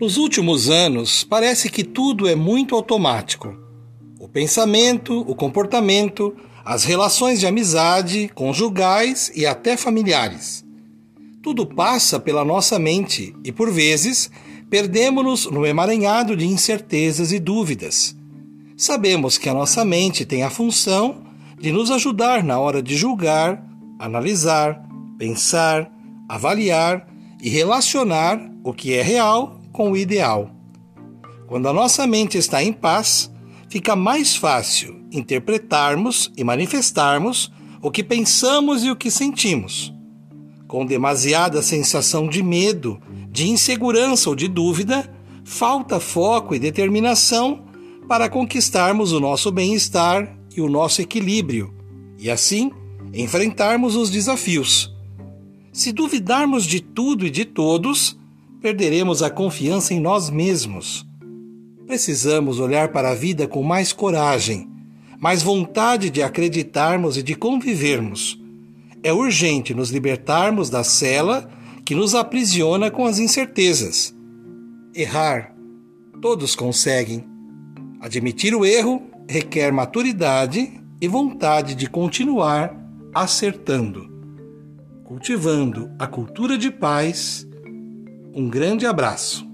Nos últimos anos, parece que tudo é muito automático. O pensamento, o comportamento, as relações de amizade, conjugais e até familiares. Tudo passa pela nossa mente e, por vezes, perdemos-nos no emaranhado de incertezas e dúvidas. Sabemos que a nossa mente tem a função de nos ajudar na hora de julgar, analisar, pensar, avaliar e relacionar o que é real com o ideal. Quando a nossa mente está em paz, fica mais fácil interpretarmos e manifestarmos o que pensamos e o que sentimos. Com demasiada sensação de medo, de insegurança ou de dúvida, falta foco e determinação para conquistarmos o nosso bem-estar e o nosso equilíbrio, e assim enfrentarmos os desafios. Se duvidarmos de tudo e de todos, perderemos a confiança em nós mesmos. Precisamos olhar para a vida com mais coragem, mais vontade de acreditarmos e de convivermos. É urgente nos libertarmos da cela que nos aprisiona com as incertezas. Errar, todos conseguem. Admitir o erro requer maturidade e vontade de continuar acertando, cultivando a cultura de paz. Um grande abraço.